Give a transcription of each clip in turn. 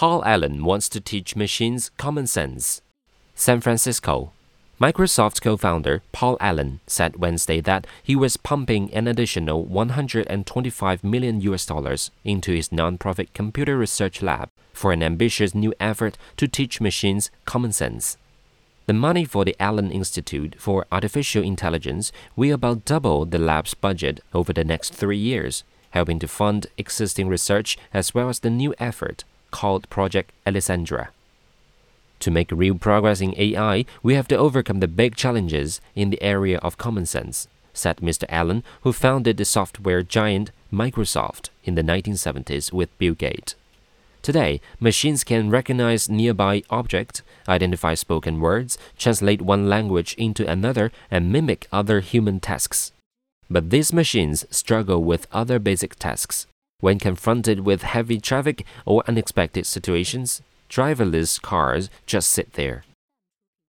Paul Allen wants to teach machines common sense. San Francisco. Microsoft co founder Paul Allen said Wednesday that he was pumping an additional 125 million US dollars into his nonprofit computer research lab for an ambitious new effort to teach machines common sense. The money for the Allen Institute for Artificial Intelligence will about double the lab's budget over the next three years, helping to fund existing research as well as the new effort called Project Alexandria. To make real progress in AI, we have to overcome the big challenges in the area of common sense, said Mr. Allen, who founded the software giant Microsoft in the 1970s with Bill Gates. Today, machines can recognize nearby objects, identify spoken words, translate one language into another, and mimic other human tasks. But these machines struggle with other basic tasks. When confronted with heavy traffic or unexpected situations, driverless cars just sit there.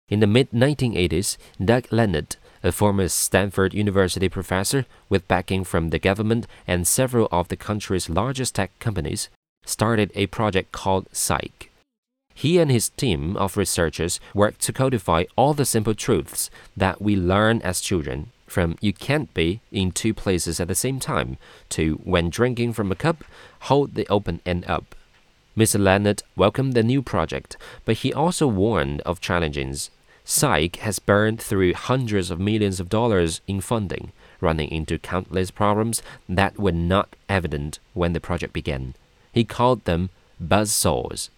In the mid 1980s, Doug Lenat, a former Stanford University professor with backing from the government and several of the country's largest tech companies, started a project called Cyc. He and his team of researchers worked to codify all the simple truths that we learn as children, from you can't be in two places at the same time to when drinking from a cup, hold the open end up. Mr. Lenat welcomed the new project, but he also warned of challenges. Cyc has burned through hundreds of millions of dollars in funding, running into countless problems that were not evident when the project began. He called them buzz buzzsaws.